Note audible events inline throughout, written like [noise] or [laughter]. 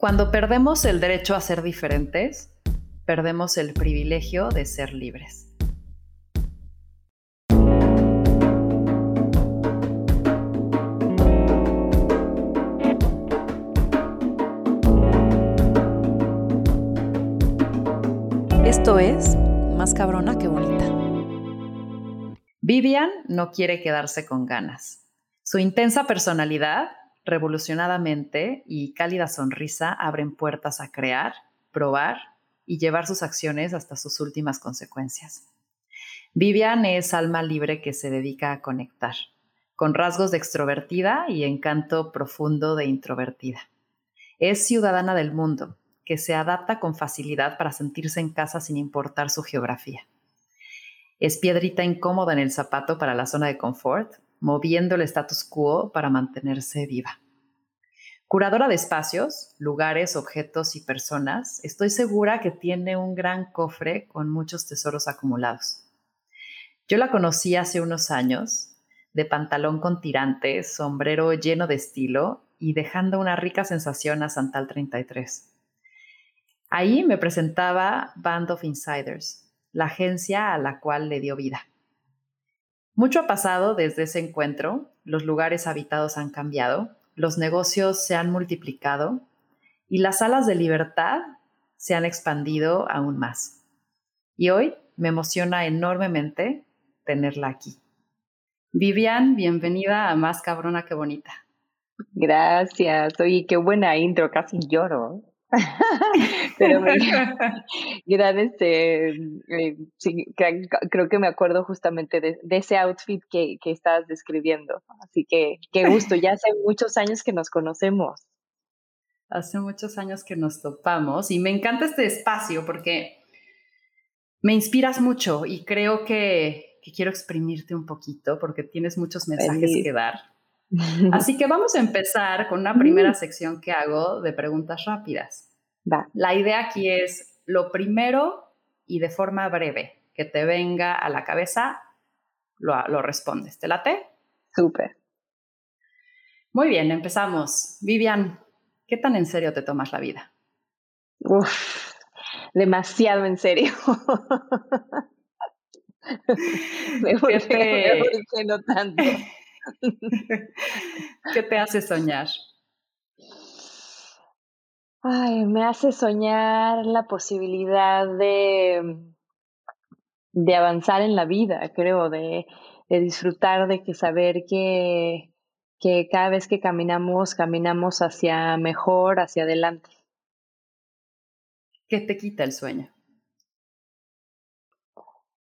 Cuando perdemos el derecho a ser diferentes, perdemos el privilegio de ser libres. Esto es Más cabrona que bonita. Vivian no quiere quedarse con ganas. Su intensa personalidad revolucionadamente y cálida sonrisa abren puertas a crear, probar y llevar sus acciones hasta sus últimas consecuencias. Vivian es alma libre que se dedica a conectar, con rasgos de extrovertida y encanto profundo de introvertida. Es ciudadana del mundo, que se adapta con facilidad para sentirse en casa sin importar su geografía. Es piedrita incómoda en el zapato para la zona de confort moviendo el status quo para mantenerse viva. Curadora de espacios, lugares, objetos y personas, estoy segura que tiene un gran cofre con muchos tesoros acumulados. Yo la conocí hace unos años, de pantalón con tirantes, sombrero lleno de estilo y dejando una rica sensación a Santal 33. Ahí me presentaba Band of Insiders, la agencia a la cual le dio vida. Mucho ha pasado desde ese encuentro, los lugares habitados han cambiado, los negocios se han multiplicado y las salas de libertad se han expandido aún más. Y hoy me emociona enormemente tenerla aquí. Vivian, bienvenida a Más Cabrona que Bonita. Gracias. Oye, qué buena intro, casi lloro. [laughs] Pero [laughs] gran, este, eh, sí, creo que me acuerdo justamente de, ese outfit que, que estabas describiendo. Así que qué gusto, ya hace muchos años que nos conocemos. Hace muchos años que nos topamos y me encanta este espacio porque me inspiras mucho y creo que, que quiero exprimirte un poquito porque tienes muchos mensajes que dar. [laughs] Así que vamos a empezar con una primera sección que hago de preguntas rápidas. La idea aquí es lo primero y de forma breve que te venga a la cabeza, lo, respondes. ¿Te late? Súper. Muy bien, empezamos. Vivian, ¿qué tan en serio te tomas la vida? Uf, demasiado en serio. [laughs] ¿Qué te... no tanto. [laughs] [laughs] ¿Qué te hace soñar? Ay, me hace soñar la posibilidad de, de avanzar en la vida, creo, de, de disfrutar, de que saber que, que cada vez que caminamos, caminamos hacia mejor, hacia adelante. ¿Qué te quita el sueño?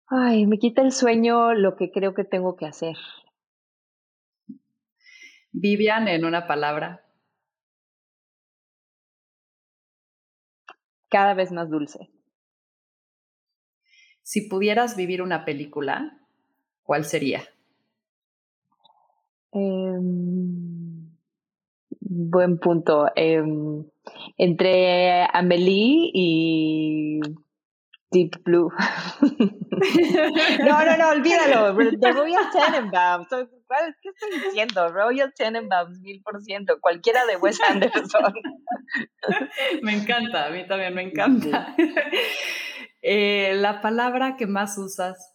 Ay, me quita el sueño lo que creo que tengo que hacer. Vivian, en una palabra. Cada vez más dulce. Si pudieras vivir una película, ¿cuál sería? Em, buen punto. Em, entre Amelie y Deep Blue. [laughs] no, no, no, olvídalo. The Royal Tenenbaums. ¿Qué estoy diciendo? Royal Tenenbaums, mil por ciento. Cualquiera de Wes Anderson. [laughs] me encanta, a mí también me encanta. [laughs] Eh, la palabra que más usas.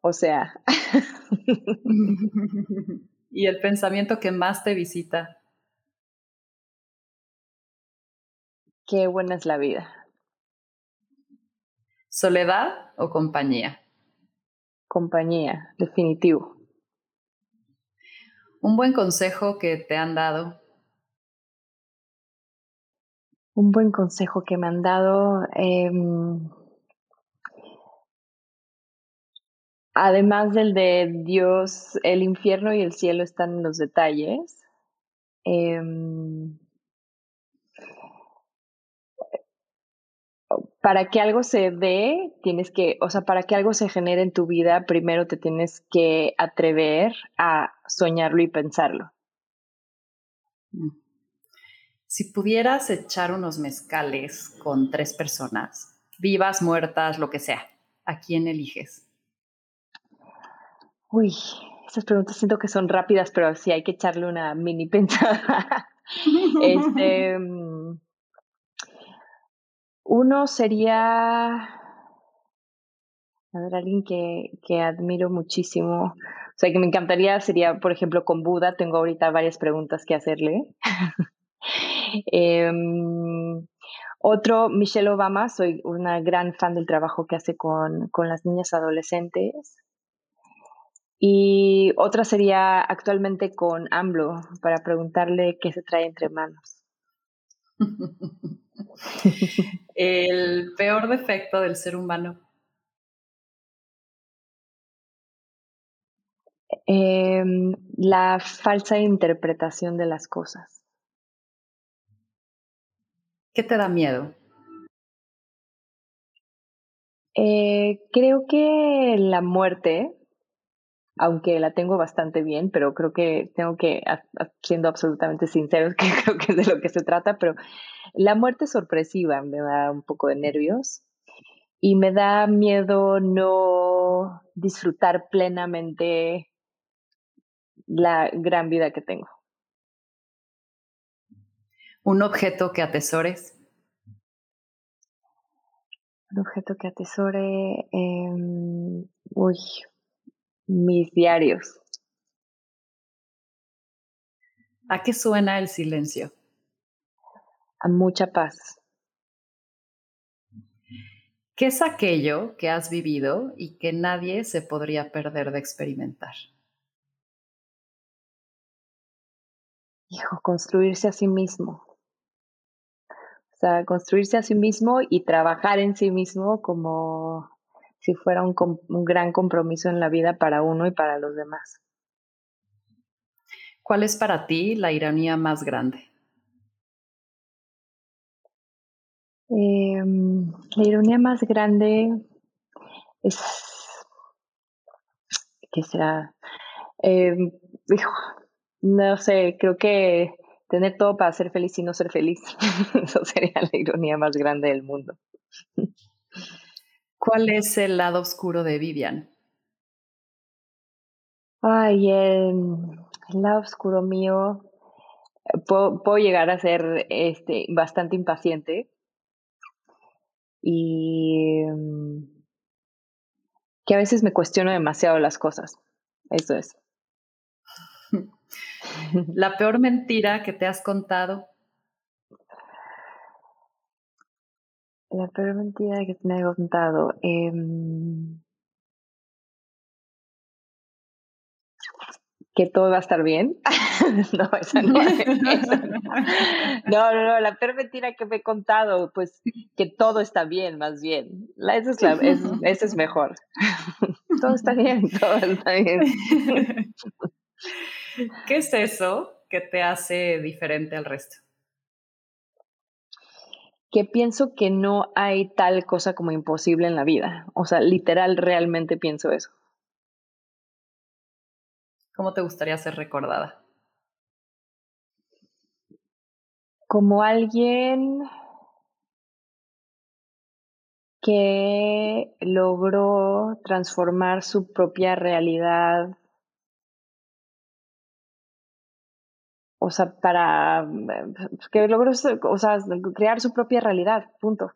O sea. y el pensamiento que más te visita. Qué buena es la vida. ¿Soledad o compañía? Compañía, definitivo. Un buen consejo que te han dado. Un buen consejo que me han dado. Em, además del de Dios, el infierno y el cielo están en los detalles. Em, para que algo se dé, tienes que, o sea, para que algo se genere en tu vida, primero te tienes que atrever a soñarlo y pensarlo. Mm. Si pudieras echar unos mezcales con tres personas, vivas, muertas, lo que sea, ¿a quién eliges? Uy, esas preguntas siento que son rápidas, pero sí hay que echarle una mini [laughs] pensada. [laughs] este, mm, uno sería, a ver, alguien que, que admiro muchísimo, o sea, que me encantaría sería, por ejemplo, con Buda, tengo ahorita varias preguntas que hacerle. [laughs] Em, otro, Michelle Obama, soy una gran fan del trabajo que hace con, con las niñas adolescentes. Y otra sería actualmente con AMLO, para preguntarle qué se trae entre manos. [laughs] [laughs] El peor defecto del ser humano. Em, la falsa interpretación de las cosas. ¿Qué te da miedo? Eh, creo que la muerte, aunque la tengo bastante bien, pero creo que tengo que, siendo absolutamente sinceros, [laughs] que creo que es de lo que se trata, pero la muerte sorpresiva me da un poco de nervios y me da miedo no disfrutar plenamente la gran vida que tengo. ¿Un objeto que atesores? Un objeto que atesore, em, uy, mis diarios. ¿A qué suena el silencio? A mucha paz. ¿Qué es aquello que has vivido y que nadie se podría perder de experimentar? Hijo, construirse a sí mismo. O sea, construirse a sí mismo y trabajar en sí mismo como si fuera un, un gran compromiso en la vida para uno y para los demás. ¿Cuál es para ti la ironía más grande? Em, la ironía más grande es, ¿qué será? Eh, hijo, no sé, creo que tener todo para ser feliz y no ser feliz, [laughs] eso sería la ironía más grande del mundo. [laughs] ¿Cuál es el lado oscuro de Vivian? Ay, el, lado oscuro mío, puedo, puedo, llegar a ser este, bastante impaciente y que a veces me cuestiono demasiado las cosas. Eso es. [laughs] La peor mentira que te has contado. La peor mentira que te he contado. Eh, que todo va a estar bien. [laughs] no, esa [laughs] no, no, no, no, la peor mentira que me he contado, pues que todo está bien, más bien. La, esa, es la, es, esa es mejor. [laughs] todo está bien, todo está bien. ¿Qué es eso que te hace diferente al resto? Que pienso que no hay tal cosa como imposible en la vida. O sea, literal, realmente pienso eso. ¿Cómo te gustaría ser recordada? Como alguien que logró transformar su propia realidad o sea, para pues, que logró, o sea, crear su propia realidad, punto.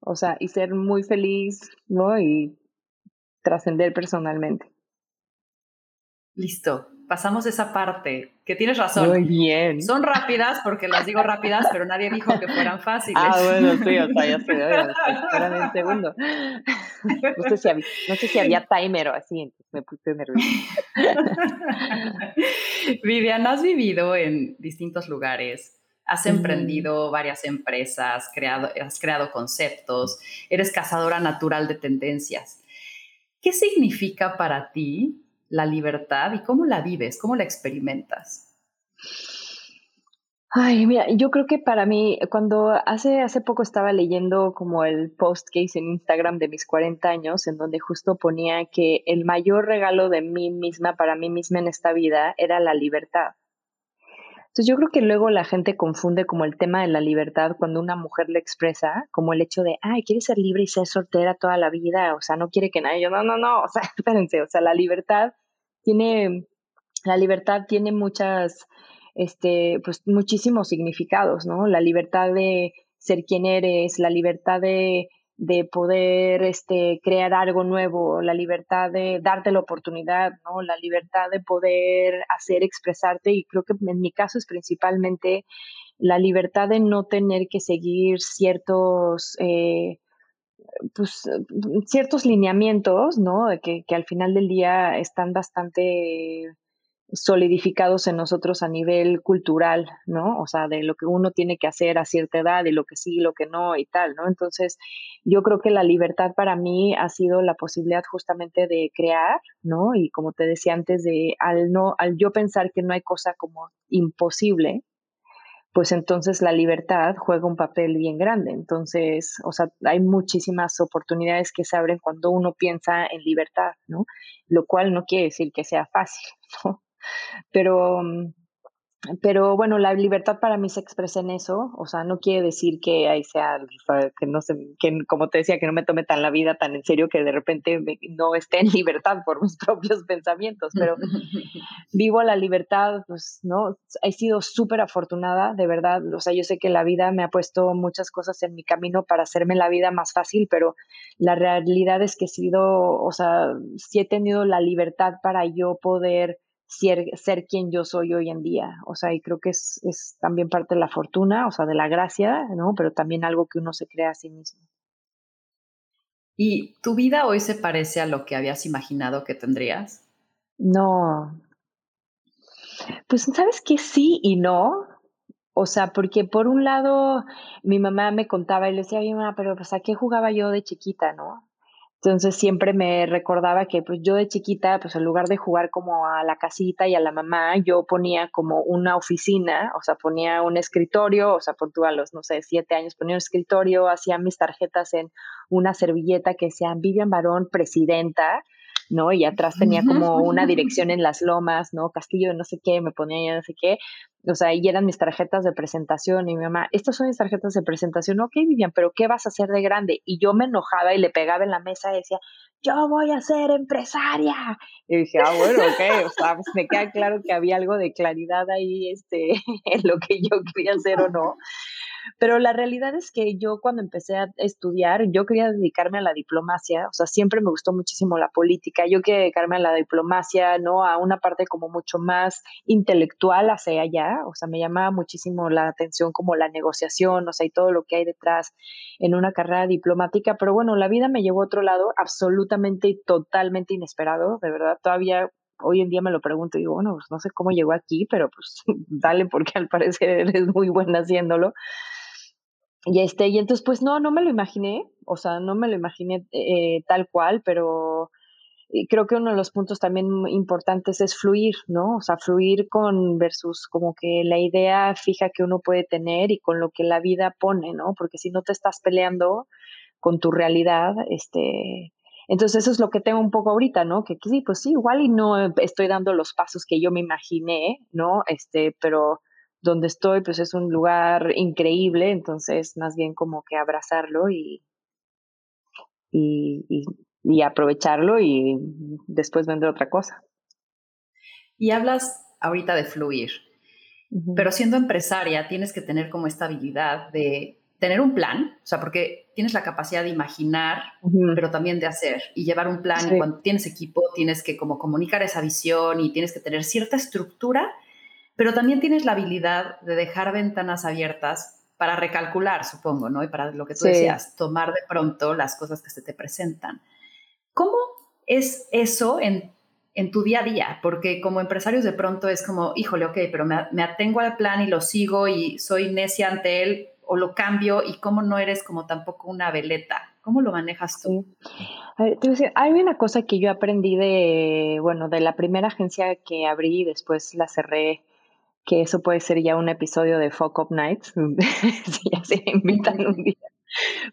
O sea, y ser muy feliz, ¿no? Y trascender personalmente. Listo, pasamos esa parte, que tienes razón. Muy bien. Son rápidas porque las digo rápidas, pero nadie dijo que fueran fáciles. Ah, bueno, sí, o sea, ya sé, [laughs] espérame un segundo. No sé, si había, no sé si había timer o así, entonces me puse nerviosa. [laughs] Vivian, has vivido en distintos lugares, has emprendido varias empresas, creado, has creado conceptos, eres cazadora natural de tendencias. ¿Qué significa para ti la libertad y cómo la vives, cómo la experimentas? Ay, mira, yo creo que para mí, cuando hace, hace poco estaba leyendo como el post que hice en Instagram de mis 40 años, en donde justo ponía que el mayor regalo de mí misma, para mí misma en esta vida, era la libertad. Entonces yo creo que luego la gente confunde como el tema de la libertad cuando una mujer le expresa, como el hecho de, ay, quiere ser libre y ser soltera toda la vida, o sea, no quiere que nadie, yo, no, no, no, [laughs] o sea, espérense, o sea, la libertad tiene, la libertad tiene muchas este, pues muchísimos significados, ¿no? La libertad de ser quien eres, la libertad de, de poder este, crear algo nuevo, la libertad de darte la oportunidad, ¿no? La libertad de poder hacer, expresarte y creo que en mi caso es principalmente la libertad de no tener que seguir ciertos... Eh, pues, ciertos lineamientos, ¿no? Que, que al final del día están bastante solidificados en nosotros a nivel cultural, ¿no? O sea, de lo que uno tiene que hacer a cierta edad y lo que sí, lo que no y tal, ¿no? Entonces, yo creo que la libertad para mí ha sido la posibilidad justamente de crear, ¿no? Y como te decía antes, de al no, al yo pensar que no hay cosa como imposible, pues entonces la libertad juega un papel bien grande. Entonces, o sea, hay muchísimas oportunidades que se abren cuando uno piensa en libertad, ¿no? Lo cual no quiere decir que sea fácil, [laughs] ¿no? Pero mm, pero bueno, la libertad para mí se expresa en eso, o sea, no quiere decir que ahí sea, que no sé, que como te decía, que no me tome tan la vida tan en serio que de repente no esté en [laughs] libertad por mis propios pensamientos, pero [laughs] vivo la libertad, pues, ¿no? He sido súper afortunada, de verdad, o sea, yo sé que la vida me ha puesto muchas cosas en mi camino para hacerme la vida más fácil, pero la realidad es que he sido, o sea, sí he tenido la libertad para yo poder ser, quien yo soy hoy en día. O sea, y creo que es, es también parte de la fortuna, o sea, de la gracia, ¿no? Pero también algo que uno se crea a sí mismo. ¿Y tu vida hoy se parece a lo que habías imaginado que tendrías? No. Pues sabes que sí y no. O sea, porque por un lado mi mamá me contaba y le decía, mamá, pero pues a qué jugaba yo de chiquita, ¿no? Entonces siempre me recordaba que pues yo de chiquita, pues en lugar de jugar como a la casita y a la mamá, yo ponía como una oficina, o sea, ponía un escritorio, o sea, tú a los, no sé, siete años ponía un escritorio, hacía mis tarjetas en una servilleta que decía Vivian Barón, presidenta, ¿no? Y atrás tenía como una dirección en las lomas, ¿no? Castillo de no sé qué, me ponía ya no sé qué. O sea, y eran mis tarjetas de presentación y mi mamá, estas son mis tarjetas de presentación, ok, Vivian, pero ¿qué vas a hacer de grande? Y yo me enojaba y le pegaba en la mesa y decía, yo voy a ser empresaria. Y dije, ah, bueno, ok, o sea, pues me queda claro que había algo de claridad ahí este, [laughs] en lo que yo quería hacer o no. Pero la realidad es que yo cuando empecé a estudiar, yo quería dedicarme a la diplomacia, o sea, siempre me gustó muchísimo la política, yo quería dedicarme a la diplomacia, ¿no? A una parte como mucho más intelectual hacia allá, o sea, me llamaba muchísimo la atención como la negociación, o sea, y todo lo que hay detrás en una carrera diplomática, pero bueno, la vida me llevó a otro lado absolutamente y totalmente inesperado, de verdad, todavía hoy en día me lo pregunto y digo, bueno, pues no sé cómo llegó aquí, pero pues [laughs] dale porque al parecer eres muy buena haciéndolo. Y este, y entonces pues no, no me lo imaginé, o sea, no me lo imaginé eh, tal cual, pero creo que uno de los puntos también importantes es fluir, ¿no? O sea, fluir con versus como que la idea fija que uno puede tener y con lo que la vida pone, ¿no? Porque si no te estás peleando con tu realidad, este, entonces eso es lo que tengo un poco ahorita, ¿no? Que, sí, pues sí, igual y no estoy dando los pasos que yo me imaginé, ¿no? Este, pero donde estoy pues es un lugar increíble, entonces más bien como que abrazarlo y, y, y, aprovecharlo y después vender otra cosa. Y hablas ahorita de fluir, pero siendo empresaria tienes que tener como esta habilidad de tener un plan, o sea, porque tienes la capacidad de imaginar, pero también de hacer y llevar un plan. Y cuando tienes equipo, tienes que como comunicar esa visión y tienes que tener cierta estructura, pero también tienes la habilidad de dejar ventanas abiertas para recalcular, supongo, ¿no? Y para lo que tú decías, tomar de pronto las cosas que se te presentan. ¿Cómo es eso en, en tu día a día? Porque como empresarios de pronto es como, híjole, ok, pero me, me atengo al plan y lo sigo y soy necia ante él o lo cambio y cómo no eres como tampoco una veleta. ¿Cómo lo manejas tú? hay una cosa que yo aprendí de, bueno, de la primera agencia que abrí y después la cerré, que eso puede ser ya un episodio de Fuck Up Nights, [laughs] [laughs] si ya se invitan un día.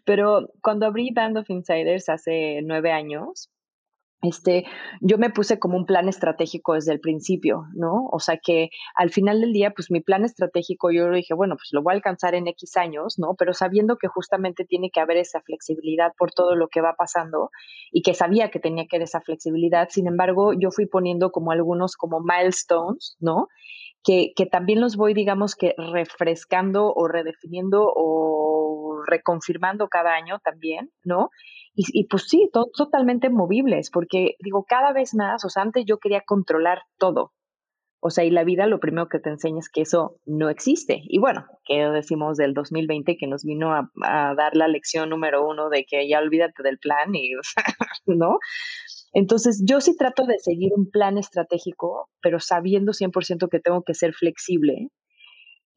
Pero cuando abrí Band of Insiders hace nueve años, este, yo me puse como un plan estratégico desde el principio, ¿no? O sea que al final del día, pues mi plan estratégico, yo dije, bueno, pues lo voy a alcanzar en X años, ¿no? Pero sabiendo que justamente tiene que haber esa flexibilidad por todo lo que va pasando y que sabía que tenía que haber esa flexibilidad, sin embargo, yo fui poniendo como algunos como milestones, ¿no? Que, que también los voy, digamos que refrescando o redefiniendo o reconfirmando cada año también, ¿no? Y, pues sí, totalmente movibles, porque digo, cada vez más, o sea, antes yo quería controlar todo. O sea, y la vida lo primero que te enseña es que eso no existe. Y bueno, ¿qué decimos del 2020 que nos vino a, dar la lección número uno de que ya olvídate del plan y, [laughs] ¿no? Entonces, yo sí trato de seguir un plan estratégico, pero sabiendo 100% que tengo que ser flexible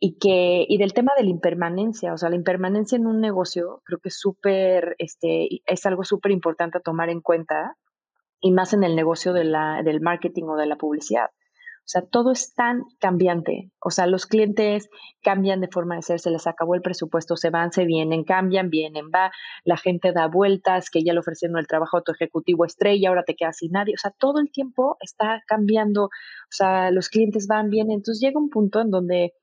y que y del tema de la impermanencia, o sea, la impermanencia en un negocio creo que es súper, este, es algo súper importante a tomar en cuenta y más en el negocio de la, del marketing o de la publicidad. O sea, todo es tan cambiante. O sea, los clientes cambian de forma de ser, se les acabó el presupuesto, se van, se vienen, cambian, vienen, va, la gente da vueltas, que ya le ofrecieron el trabajo a tu ejecutivo estrella, ahora te quedas sin nadie. O sea, todo el tiempo está cambiando. O sea, los clientes van, vienen. Entonces llega un punto en donde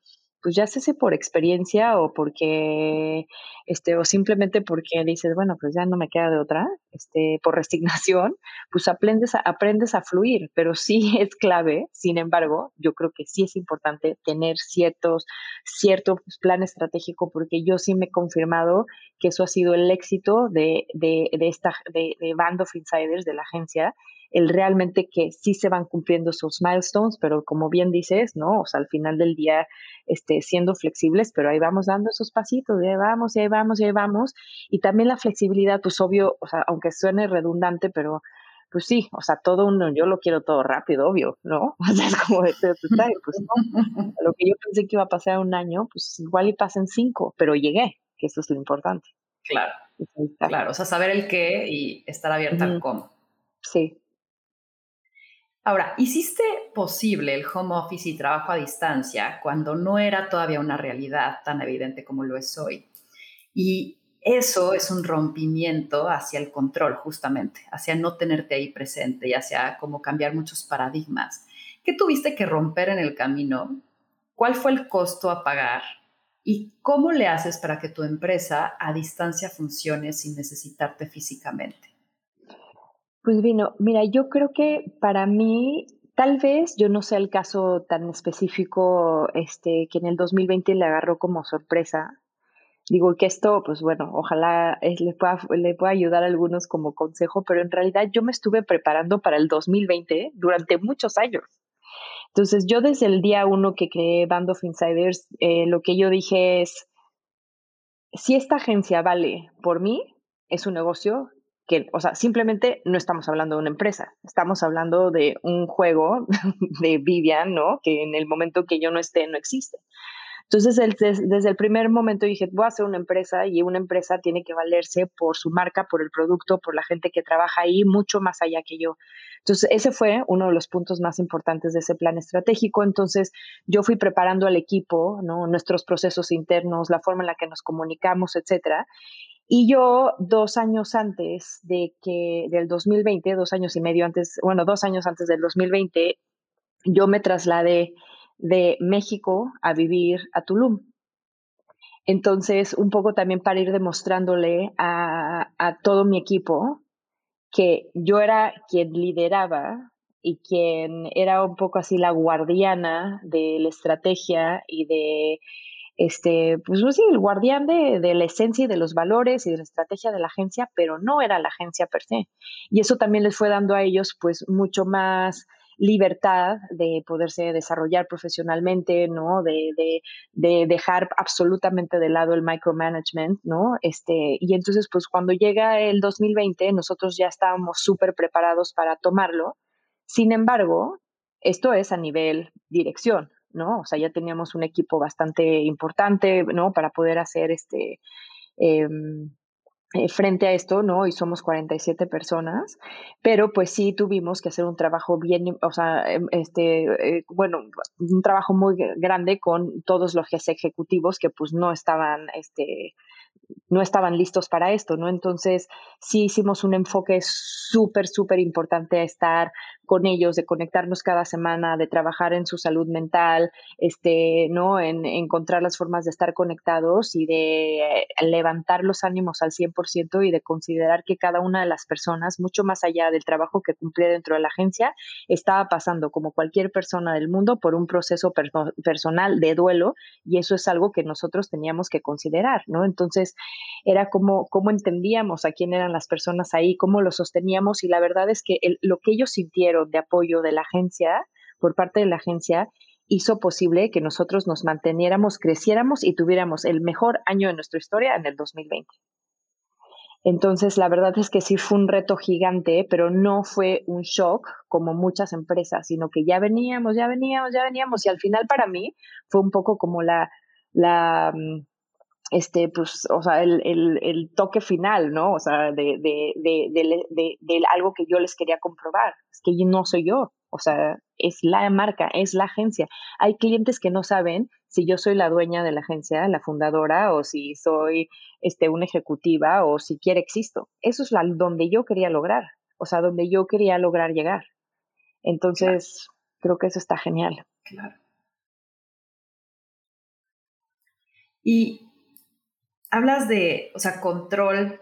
pues ya sé si por experiencia o porque, este, o simplemente porque dices, bueno, pues ya no me queda de otra, este, por resignación, pues aprendes a, aprendes a fluir, pero sí es clave, sin embargo, yo creo que sí es importante tener ciertos, cierto plan estratégico, porque yo sí me he confirmado que eso ha sido el éxito de, de, de esta, de, de Band of Insiders, de la agencia, el realmente que sí se van cumpliendo esos milestones, pero como bien dices, ¿no? O sea, al final del día, este, siendo flexibles, pero ahí vamos dando esos pasitos, y ahí vamos, y ahí vamos, y ahí vamos. Y también la flexibilidad, pues obvio, o sea, aunque suene redundante, pero pues sí, o sea, todo uno, yo lo quiero todo rápido, obvio, ¿no? [laughs] O sea, es como, pues no, [laughs] lo que yo pensé que iba a pasar un año, pues igual y pasen cinco, pero llegué, que eso es lo importante. Claro, claro, o sea, saber el qué y estar abierta al cómo. Sí, Ahora, ¿hiciste posible el home office y trabajo a distancia cuando no era todavía una realidad tan evidente como lo es hoy? Y eso es un rompimiento hacia el control, justamente, hacia no tenerte ahí presente y hacia cómo cambiar muchos paradigmas. ¿Qué tuviste que romper en el camino? ¿Cuál fue el costo a pagar? ¿Y cómo le haces para que tu empresa a distancia funcione sin necesitarte físicamente? Pues vino, mira, yo creo que para mí, tal vez, yo no sé el caso tan específico, este, que en el 2020 le agarró como sorpresa. Digo que esto, pues bueno, ojalá le, pueda, le pueda ayudar a algunos como consejo, pero en realidad yo me estuve preparando para el 2020 durante muchos años. Entonces, yo desde el día uno que creé Band of Insiders, eh, lo que yo dije es, si esta agencia vale por mí, es un negocio que, o sea, simplemente no estamos hablando de una empresa, estamos hablando de un juego [laughs] de Vivian, ¿no? Que en el momento que yo no esté, no existe. Entonces, desde el primer momento dije, voy a hacer una empresa y una empresa tiene que valerse por su marca, por el producto, por la gente que trabaja ahí, mucho más allá que yo. Entonces, ese fue uno de los puntos más importantes de ese plan estratégico. Entonces, yo fui preparando al equipo, ¿no? Nuestros procesos internos, la forma en la que nos comunicamos, etcétera. Y yo dos años antes de que, del 2020, dos años y medio antes, bueno, dos años antes del 2020, yo me trasladé de México a vivir a Tulum. Entonces, un poco también para ir demostrándole a, a todo mi equipo que yo era quien lideraba y quien era un poco así la guardiana de la estrategia y de este, pues sí, el guardián de, la esencia y de los valores y de la estrategia de la agencia, pero no era la agencia per se. Y eso también les fue dando a ellos pues mucho más libertad de poderse desarrollar profesionalmente, ¿no? De, dejar absolutamente de lado el micromanagement, ¿no? Este, y entonces, pues cuando llega el 2020, nosotros ya estábamos súper preparados para tomarlo. Sin embargo, esto es a nivel dirección, ¿no? O sea, ya teníamos un equipo bastante importante, ¿no? Para poder hacer este, em, eh, frente a esto, ¿no? Y somos 47 personas, pero pues sí tuvimos que hacer un trabajo bien, o sea, em, este, eh, bueno, un trabajo muy grande con todos los ejecutivos que pues no estaban, este, no estaban listos para esto, ¿no? Entonces, sí hicimos un enfoque súper, súper importante a estar con ellos, de conectarnos cada semana, de trabajar en su salud mental, este, ¿no? En, encontrar las formas de estar conectados y de levantar los ánimos al 100% y de considerar que cada una de las personas, mucho más allá del trabajo que cumplía dentro de la agencia, estaba pasando, como cualquier persona del mundo, por un proceso personal de duelo y eso es algo que nosotros teníamos que considerar, ¿no? Entonces, era como cómo entendíamos a quién eran las personas ahí, cómo lo sosteníamos y la verdad es que lo que ellos sintieron de apoyo de la agencia, por parte de la agencia, hizo posible que nosotros nos manteniéramos, creciéramos y tuviéramos el mejor año de nuestra historia en el 2020. Entonces, la verdad es que sí fue un reto gigante, pero no fue un shock como muchas empresas, sino que ya veníamos, ya veníamos, ya veníamos. Y al final para mí fue un poco como la, la, mm, este, pues, o sea, el, el, el, toque final, ¿no? O sea, de, de, de, de, algo que yo les quería comprobar. Es que yo no soy yo, o sea, es la marca, es la agencia. Hay clientes que no saben si yo soy la dueña de la agencia, la fundadora, o si soy este, una ejecutiva, o si quiere existo. Eso es la, donde yo quería lograr, o sea, donde yo quería lograr llegar. Entonces, creo que eso está genial. Claro. Y hablas de, o sea, control,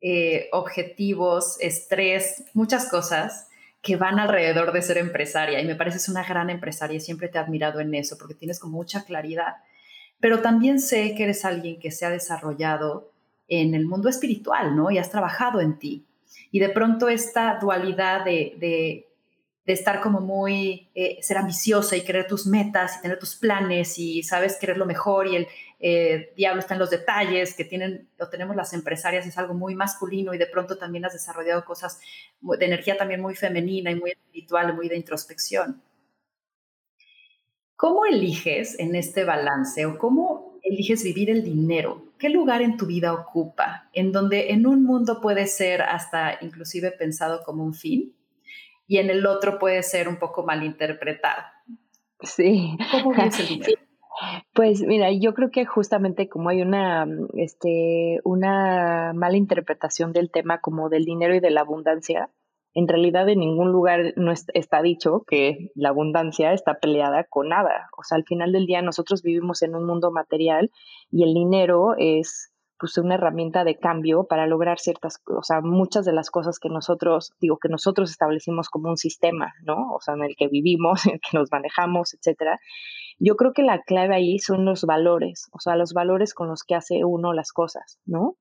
eh, objetivos, estrés, muchas cosas que van alrededor de ser empresaria y me pareces una gran empresaria y siempre te he admirado en eso porque tienes como mucha claridad. Pero también sé que eres alguien que se ha desarrollado en el mundo espiritual, ¿no? Y has trabajado en ti. Y de pronto esta dualidad de, de, estar como muy, eh, ser ambiciosa y querer tus metas y tener tus planes y sabes querer lo mejor y el eh, diablo está en los detalles, que tienen o tenemos las empresarias, es algo muy masculino y de pronto también has desarrollado cosas de energía también muy femenina y muy espiritual, muy de introspección. ¿Cómo eliges en este balance o cómo eliges vivir el dinero? ¿Qué lugar en tu vida ocupa? En donde en un mundo puede ser hasta inclusive pensado como un fin y en el otro puede ser un poco malinterpretado. Sí. ¿Cómo vives el dinero? Pues mira, yo creo que justamente como hay una, mm, este, una mala interpretación del tema como del dinero y de la abundancia, en realidad en ningún lugar no está dicho que la abundancia está peleada con nada. O sea, al final del día nosotros vivimos en un mundo material y el dinero es pues una herramienta de cambio para lograr ciertas, o sea, muchas de las cosas que nosotros, digo, que nosotros establecimos como un sistema, ¿no? O sea, en el que vivimos, [laughs] en el que nos manejamos, etcétera. Yo creo que la clave ahí son los valores, o sea, los valores con los que hace uno las cosas, ¿no?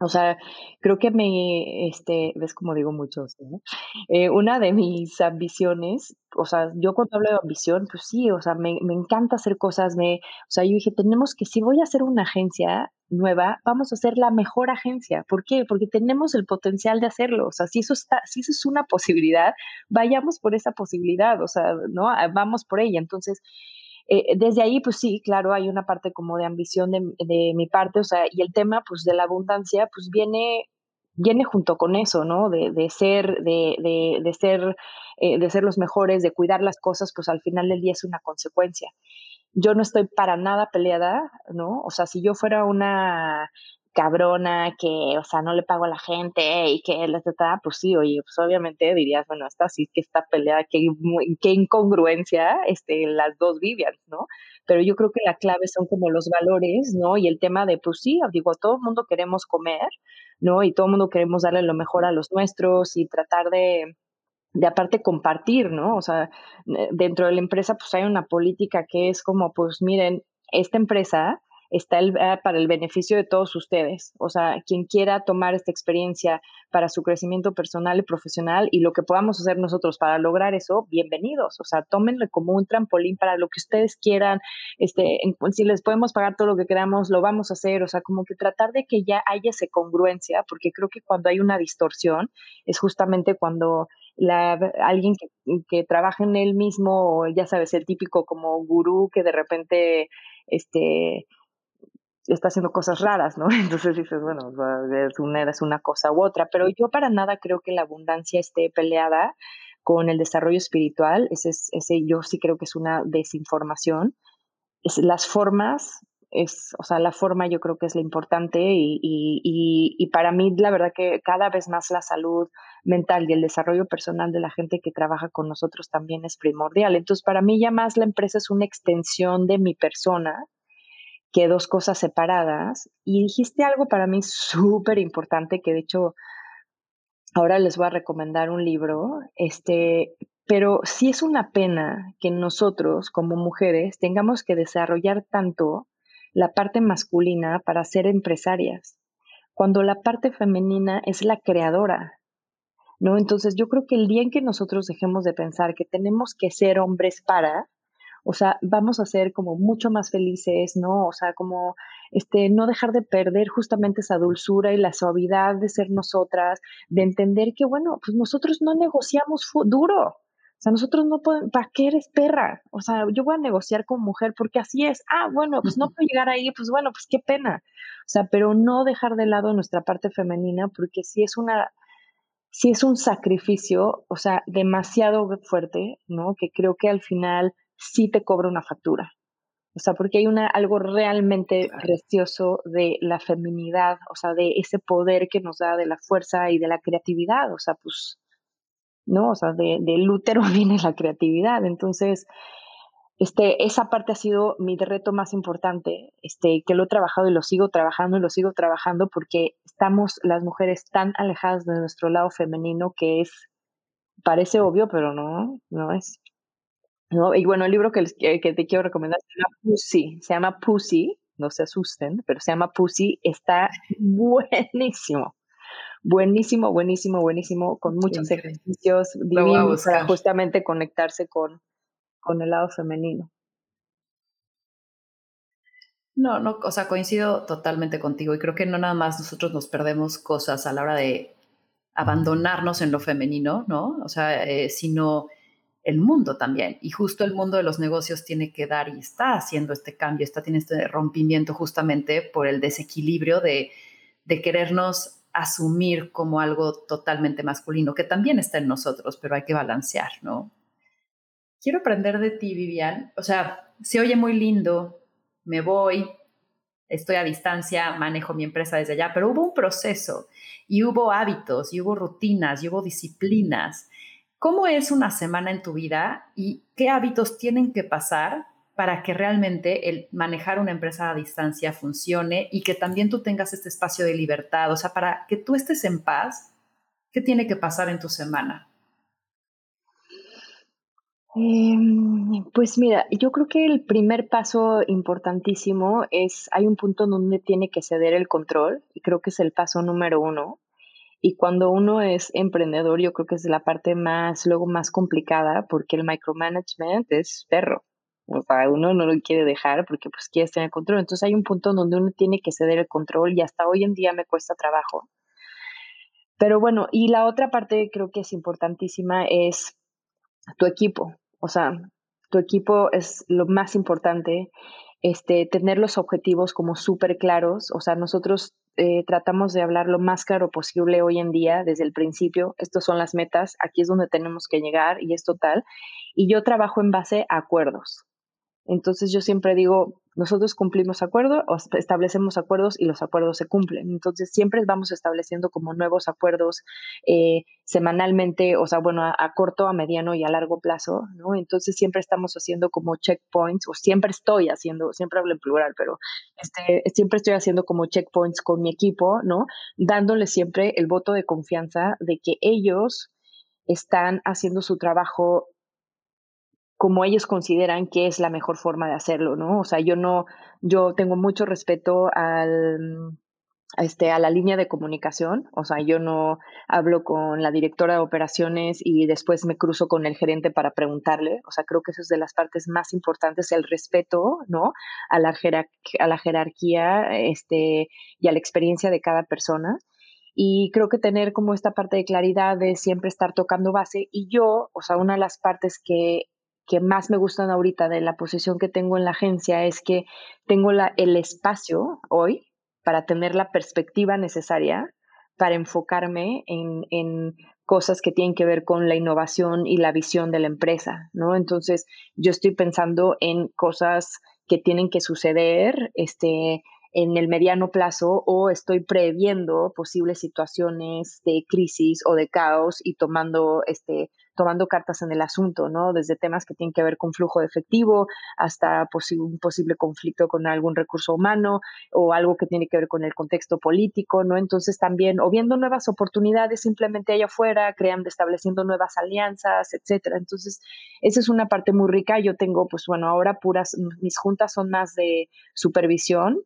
O sea, creo que me, este, ves como digo mucho, ¿no? Eh, una de mis ambiciones, o sea, yo cuando hablo de ambición, pues sí, o sea, me, me encanta hacer cosas, me, o sea, yo dije, tenemos que, si voy a hacer una agencia nueva, vamos a hacer la mejor agencia. ¿Por qué? Porque tenemos el potencial de hacerlo. O sea, si eso está, si eso es una [laughs] posibilidad, vayamos por esa posibilidad, o sea, ¿no? Vamos por ella. Entonces, eh, desde ahí, pues sí, claro, hay una parte como de ambición de, de, mi parte, o sea, y el tema, pues, de la abundancia, pues viene, viene junto con eso, ¿no? De, de ser, de, de, de ser, eh, de ser los mejores, de cuidar las cosas, pues al final del día es una consecuencia. Yo no estoy para nada peleada, ¿no? O sea, si yo fuera una cabrona que, o sea, no le pago a la gente y que la trata, pues sí, oye, pues obviamente dirías, bueno, esta sí que está peleada, qué, qué incongruencia este, las dos Vivian, ¿no? Pero yo creo que la clave son como los valores, ¿no? Y el tema de, pues sí, digo, todo el mundo queremos comer, ¿no? Y todo el mundo queremos darle lo mejor a los nuestros y tratar de, de aparte compartir, ¿no? O sea, dentro de la empresa pues hay una política que es como, pues miren, esta empresa está el, ah, para el beneficio de todos ustedes. O sea, quien quiera tomar esta experiencia para su crecimiento personal y profesional y lo que podamos hacer nosotros para lograr eso, bienvenidos. O sea, tómenlo como un trampolín para lo que ustedes quieran. Este, si les podemos pagar todo lo que queramos, lo vamos a hacer. O sea, como que tratar de que ya haya esa congruencia, porque creo que cuando hay una distorsión es justamente cuando la, alguien que, que trabaja en él mismo, ya sabes, el típico como gurú que de repente este está haciendo cosas raras, ¿no? [laughs] Entonces dices, bueno, es una, es una cosa u otra, pero yo para nada creo que la abundancia esté peleada con el desarrollo espiritual, ese, ese yo sí creo que es una desinformación. Es, las formas es, o sea, la forma yo creo que es lo importante y, y, y, para mí la verdad que cada vez más la salud mental y el desarrollo personal de la gente que trabaja con nosotros también es primordial. Entonces, para mí ya más la empresa es una extensión de mi persona que dos cosas separadas. Y dijiste algo para mí súper importante que de hecho ahora les voy a recomendar un libro, este, pero sí es una pena que nosotros como mujeres tengamos que desarrollar tanto la parte masculina para ser empresarias, cuando la parte femenina es la creadora. ¿No? Entonces yo creo que el día en que nosotros dejemos de pensar que tenemos que ser hombres para, o sea, vamos a ser como mucho más felices, ¿no? O sea, como este, no dejar de perder justamente esa dulzura y la suavidad de ser nosotras, de entender que, bueno, pues nosotros no negociamos duro, o sea, nosotros no podemos, ¿para qué eres perra? O sea, yo voy a negociar con mujer porque así es. Ah, bueno, pues no puedo llegar ahí, pues bueno, pues qué pena. O sea, pero no dejar de lado nuestra parte femenina porque si es una, si es un sacrificio, o sea, demasiado fuerte, ¿no? Que creo que al final sí te cobra una factura. O sea, porque hay una, algo realmente precioso de la feminidad, o sea, de ese poder que nos da de la fuerza y de la creatividad. O sea, pues ¿no? O sea, de, del útero [laughs] viene la creatividad. Entonces, este, esa parte ha sido mi reto más importante, este, que lo he trabajado y lo sigo trabajando y lo sigo trabajando porque estamos las mujeres tan alejadas de nuestro lado femenino que es, parece obvio, pero no, no es. ¿No? Y bueno, el libro que, que te quiero recomendar se llama Pussy, se llama Pussy, no se asusten, pero se llama Pussy, está [laughs] buenísimo. Buenísimo, buenísimo, buenísimo, con muchos ejercicios divinos para justamente conectarse con, con el lado femenino. No, no, o sea, coincido totalmente contigo y creo que no nada más nosotros nos perdemos cosas a la hora de abandonarnos en lo femenino, ¿no? O sea, eh, sino el mundo también. Y justo el mundo de los negocios tiene que dar y está haciendo este cambio, está tiene este rompimiento justamente por el desequilibrio de, de querernos asumir como algo totalmente masculino, que también está en nosotros, pero hay que balancear, ¿no? Quiero aprender de ti, Vivian. O sea, se oye muy lindo, me voy, estoy a distancia, manejo mi empresa desde allá, pero hubo un proceso y hubo hábitos y hubo rutinas y hubo disciplinas. ¿Cómo es una semana en tu vida y qué hábitos tienen que pasar para que realmente el manejar una empresa a distancia funcione y que también tú tengas este espacio de libertad, o sea, para que tú estés en paz, ¿qué tiene que pasar en tu semana? Em, pues mira, yo creo que el primer paso importantísimo es, hay un punto donde tiene que ceder el control y creo que es el paso número uno. Y cuando uno es emprendedor, yo creo que es la parte más, luego más complicada porque el micromanagement es perro. O sea, uno no lo quiere dejar porque pues quiere tener control. Entonces hay un punto donde uno tiene que ceder el control y hasta hoy en día me cuesta trabajo. Pero bueno, y la otra parte creo que es importantísima es tu equipo. O sea, tu equipo es lo más importante. Este, tener los objetivos como súper claros. O sea, nosotros eh, tratamos de hablar lo más claro posible hoy en día, desde el principio. Estas son las metas, aquí es donde tenemos que llegar y es total. Y yo trabajo en base a acuerdos. Entonces yo siempre digo, nosotros cumplimos acuerdos, establecemos acuerdos y los acuerdos se cumplen. Entonces siempre vamos estableciendo como nuevos acuerdos eh, semanalmente, o sea, bueno, a, corto, a mediano y a largo plazo, ¿no? Entonces siempre estamos haciendo como checkpoints, o siempre estoy haciendo, siempre hablo en plural, pero este, siempre estoy haciendo como checkpoints con mi equipo, ¿no? Dándole siempre el voto de confianza de que ellos están haciendo su trabajo como ellos consideran que es la mejor forma de hacerlo, ¿no? O sea, yo no, yo tengo mucho respeto al, este, a la línea de comunicación, o sea, yo no hablo con la directora de operaciones y después me cruzo con el gerente para preguntarle, o sea, creo que eso es de las partes más importantes, el respeto, ¿no? A la, a la jerarquía este, y a la experiencia de cada persona. Y creo que tener como esta parte de claridad de siempre estar tocando base. Y yo, o sea, una de las partes que que más me gustan ahorita de la posición que tengo en la agencia es que tengo la, el espacio hoy para tener la perspectiva necesaria para enfocarme en, en, cosas que tienen que ver con la innovación y la visión de la empresa, ¿no? Entonces, yo estoy pensando en cosas que tienen que suceder, este, en el mediano plazo o estoy previendo posibles situaciones de crisis o de caos y tomando este tomando cartas en el asunto, ¿no? Desde temas que tienen que ver con flujo de efectivo hasta un posible conflicto con algún recurso humano o algo que tiene que ver con el contexto político, ¿no? Entonces también, o viendo nuevas oportunidades simplemente allá afuera, creando, estableciendo nuevas alianzas, etcétera. Entonces, esa es una parte muy rica. Yo tengo, pues bueno, ahora puras, mis juntas son más de supervisión,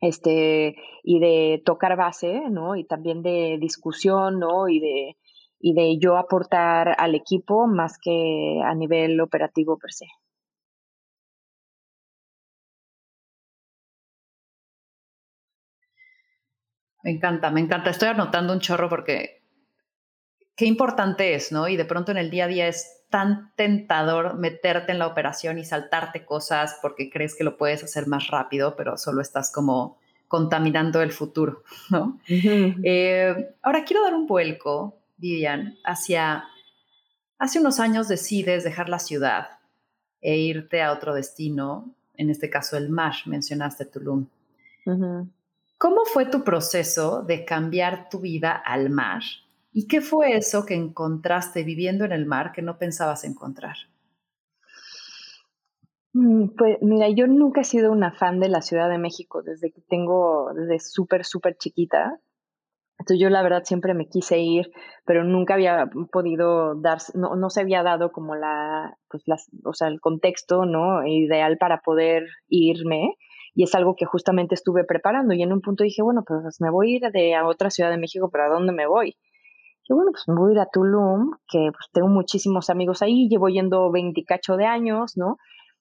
este, y de tocar base, ¿no? Y también de discusión, ¿no? Y de, y de yo aportar al equipo más que a nivel operativo per se. Me encanta, me encanta. Estoy anotando un chorro porque qué importante es, ¿no? Y de pronto en el día a día es tan tentador meterte en la operación y saltarte cosas porque crees que lo puedes hacer más rápido, pero solo estás como contaminando el futuro, [laughs] ¿no? Eh, ahora quiero dar un vuelco, Vivian, hacia, hace unos años decides dejar la ciudad e irte a otro destino, en este caso el mar, mencionaste Tulum. ¿Cómo fue tu proceso de cambiar tu vida al mar? ¿Y qué fue eso que encontraste viviendo en el mar que no pensabas encontrar? Mm, pues mira, yo nunca he sido una fan de la Ciudad de México desde que tengo, desde súper, súper chiquita. Entonces yo la verdad siempre me quise ir, pero nunca había podido dar, no, no se había dado como la, pues las, o sea, el contexto, ¿no? Ideal para poder irme. Y es algo que justamente estuve preparando. Y en un punto dije, bueno, pues me voy a ir de a otra Ciudad de México, pero ¿a dónde me voy? Y bueno, pues me voy a ir a Tulum, que pues tengo muchísimos amigos ahí, llevo yendo 20 cacho de años, ¿no?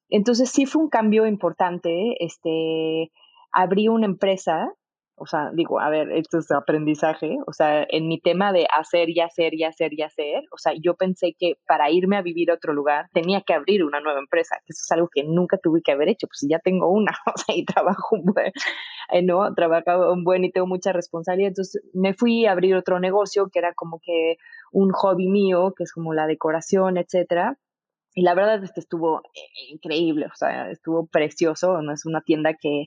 Entonces sí fue un cambio importante. Este, abrí una empresa, o sea, digo, a ver, esto es aprendizaje, o sea, en mi tema de hacer y hacer y hacer y hacer, o sea, yo pensé que para irme a vivir a otro lugar tenía que abrir una nueva empresa, que eso es algo que nunca tuve que haber hecho, pues ya tengo una, [laughs] o sea, y trabajo un buen, eh, ¿no? Trabajo un buen y tengo mucha responsabilidad, entonces me fui a abrir otro negocio que era como que un hobby mío, que es como la decoración, etcétera, y la verdad es que estuvo eh, increíble, o sea, estuvo precioso, ¿no? Es una tienda que,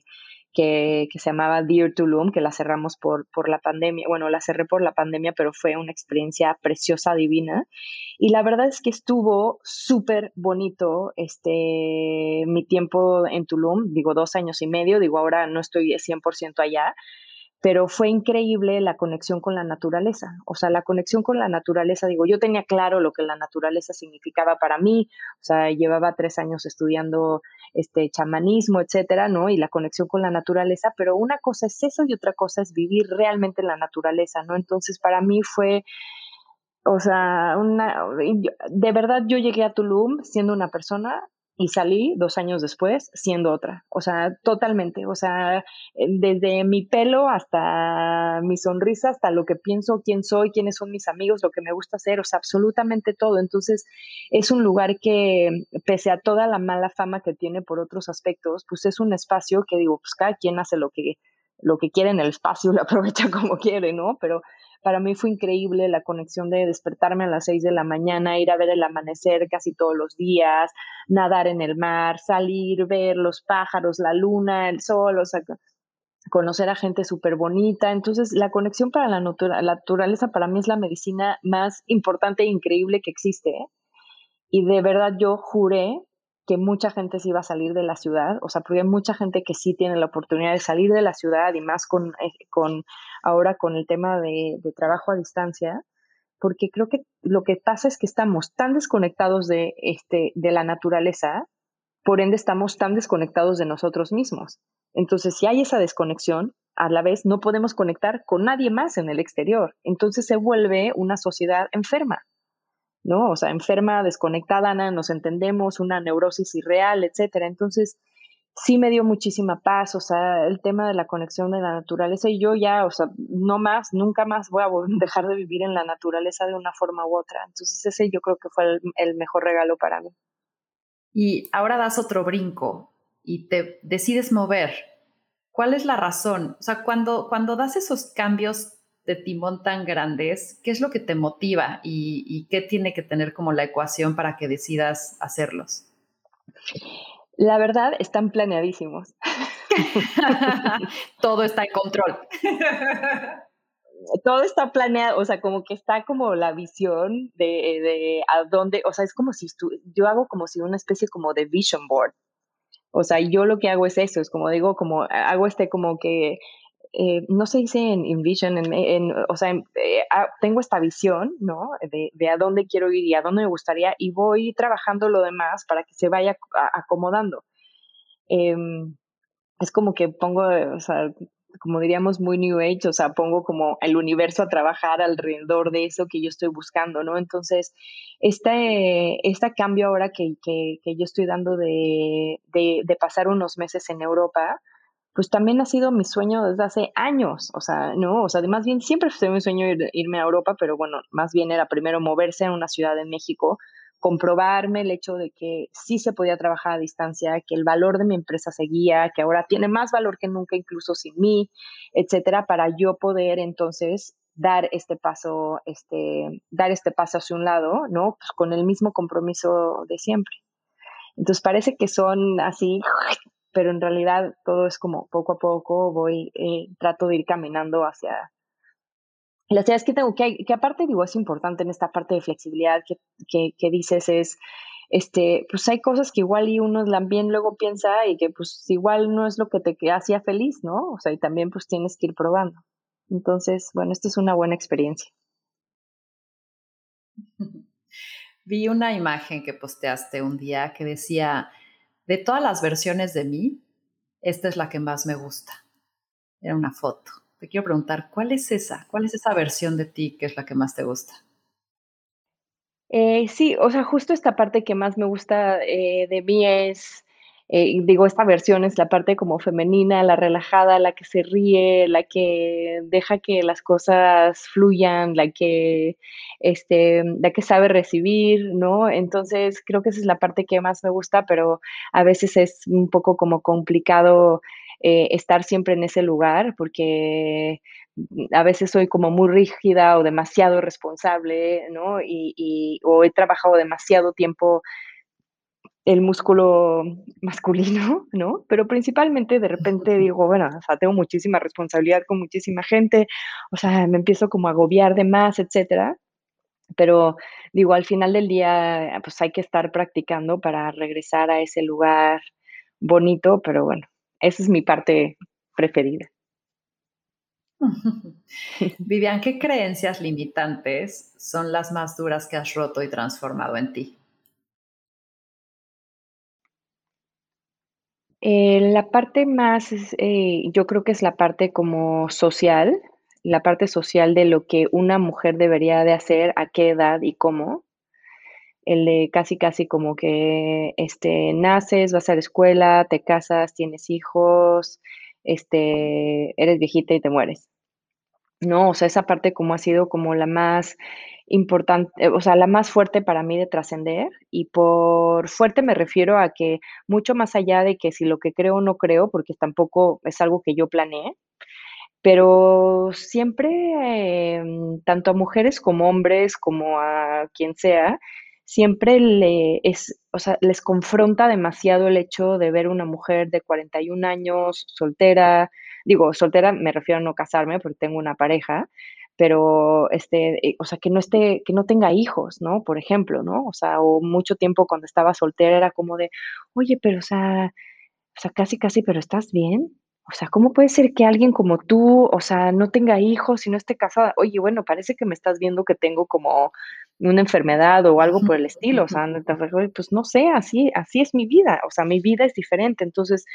que, que, se llamaba Dear Tulum, que la cerramos por, por la pandemia, bueno, la cerré por la pandemia, pero fue una experiencia preciosa, divina. Y la verdad es que estuvo súper bonito este, mi tiempo en Tulum, digo, dos años y medio, digo, ahora no estoy 100% allá, pero fue increíble la conexión con la naturaleza. O sea, la conexión con la naturaleza, digo, yo tenía claro lo que la naturaleza significaba para mí, o sea, llevaba tres años estudiando este chamanismo, etcétera, ¿no? Y la conexión con la naturaleza, pero una cosa es eso y otra cosa es vivir realmente en la naturaleza, ¿no? Entonces, para mí fue, o sea, una, de verdad yo llegué a Tulum siendo una persona y salí dos años después siendo otra, o sea, totalmente, o sea, desde mi pelo hasta mi sonrisa, hasta lo que pienso, quién soy, quiénes son mis amigos, lo que me gusta hacer, o sea, absolutamente todo. Entonces, es un lugar que, pese a toda la mala fama que tiene por otros aspectos, pues es un espacio que digo, pues cada quien hace lo que, lo que quiere en el espacio, [laughs] lo aprovecha como quiere, ¿no? Pero para mí fue increíble la conexión de despertarme a las seis de la mañana, ir a ver el amanecer casi todos los días, nadar en el mar, salir, ver los pájaros, la luna, el sol, o sea, conocer a gente súper bonita. Entonces, la conexión para la, naturaleza para mí es la medicina más importante e increíble que existe. ¿eh? Y de verdad yo juré que mucha gente se iba a salir de la ciudad, o sea, porque hay mucha gente que sí tiene la oportunidad de salir de la ciudad y más con, eh, con ahora con el tema de, de trabajo a distancia, porque creo que lo que pasa es que estamos tan desconectados de, este, de la naturaleza, por ende estamos tan desconectados de nosotros mismos. Entonces, si hay esa desconexión, a la vez no podemos conectar con nadie más en el exterior. Entonces se vuelve una sociedad enferma. ¿No? O sea, enferma, desconectada, no nos entendemos, una neurosis irreal, etcétera. Entonces, sí me dio muchísima paz, o sea, el tema de la conexión de la naturaleza y yo ya, o sea, no más, nunca más voy a [laughs] dejar de vivir en la naturaleza de una forma u otra. Entonces, ese yo creo que fue el, el mejor regalo para mí. Y ahora das otro brinco y te decides mover. ¿Cuál es la razón? O sea, cuando, cuando das esos cambios de timón tan grandes, ¿qué es lo que te motiva y, qué tiene que tener como la ecuación para que decidas hacerlos? La verdad, están planeadísimos. [laughs] Todo está en control. [laughs] Todo está planeado, o sea, como que está como la visión de, de a dónde, o sea, es como si yo hago como si una especie como de vision board. O sea, yo lo que hago es eso, es como digo, como hago este como que eh, no se dice en, vision, en, o sea, eh, tengo esta visión, ¿no? De, a dónde quiero ir y a dónde me gustaría y voy trabajando lo demás para que se vaya acomodando. Em, es como que pongo, o sea, como diríamos muy New Age, o sea, pongo como el universo a trabajar alrededor de eso que yo estoy buscando, ¿no? Entonces, este, este cambio ahora que, que, que yo estoy dando de, de pasar unos meses en Europa, pues también ha sido mi sueño desde hace años, o sea, no, o sea, más bien siempre fue mi sueño irme a Europa, pero bueno, más bien era primero moverse a una ciudad de México, comprobarme el hecho de que sí se podía trabajar a distancia, que el valor de mi empresa seguía, que ahora tiene más valor que nunca incluso sin mí, etcétera, para yo poder entonces dar este paso, este, dar este paso hacia un lado, ¿no? Pues con el mismo compromiso de siempre. Entonces parece que son así pero en realidad todo es como poco a poco voy, eh, trato de ir caminando hacia... Las ideas que tengo, que, que aparte digo, es importante en esta parte de flexibilidad que, que, que dices es, este, pues hay cosas que igual y uno también luego piensa y que pues igual no es lo que te hacía feliz, ¿no? O sea, y también pues tienes que ir probando. Entonces, bueno, esta es una buena experiencia. [laughs] Vi una imagen que posteaste un día que decía, de todas las versiones de mí, esta es la que más me gusta. Era una foto. Te quiero preguntar, ¿cuál es esa? ¿Cuál es esa versión de ti que es la que más te gusta? Eh, sí, o sea, justo esta parte que más me gusta eh, de mí es eh, digo, esta versión es la parte como femenina, la relajada, la que se ríe, la que deja que las cosas fluyan, la que, este, la que sabe recibir, ¿no? Entonces, creo que esa es la parte que más me gusta, pero a veces es un poco como complicado eh, estar siempre en ese lugar porque a veces soy como muy rígida o demasiado responsable, ¿no? Y, y, o he trabajado demasiado tiempo el músculo masculino, [laughs] ¿no? Pero principalmente de repente digo, bueno, o sea, tengo muchísima responsabilidad con muchísima gente, o sea, me empiezo como a agobiar de más, etcétera. Pero digo, al final del día, pues hay que estar practicando para regresar a ese lugar bonito, pero bueno, esa es mi parte preferida. [laughs] Vivian, ¿qué creencias limitantes son las más duras que has roto y transformado en ti? Eh, la parte más, eh, yo creo que es la parte como social, la parte social de lo que una mujer debería de hacer, a qué edad y cómo. El de casi, casi como que este, naces, vas a la escuela, te casas, tienes hijos, este, eres viejita y te mueres. No, o sea, esa parte como ha sido como la más importante, eh, o sea, la más fuerte para mí de trascender. Y por fuerte me refiero a que mucho más allá de que si lo que creo o no creo, porque tampoco es algo que yo planeé, pero siempre, em, tanto a mujeres como hombres, como a quien sea, siempre le es, o sea, les confronta demasiado el hecho de ver una mujer de 41 años, soltera, digo, soltera me refiero a no casarme porque tengo una pareja, pero este, eh, o sea, que no esté, que no tenga hijos, ¿no? Por ejemplo, ¿no? O sea, o mucho tiempo cuando estaba soltera era como de, oye, pero o sea, o sea, casi, casi, pero ¿estás bien? O sea, ¿cómo puede ser que alguien como tú, o sea, no tenga hijos y no esté casada? Oye, bueno, parece que me estás viendo que tengo como una enfermedad o algo por el estilo, o sea, pues no sé, así, así es mi vida, o sea, mi vida es diferente, entonces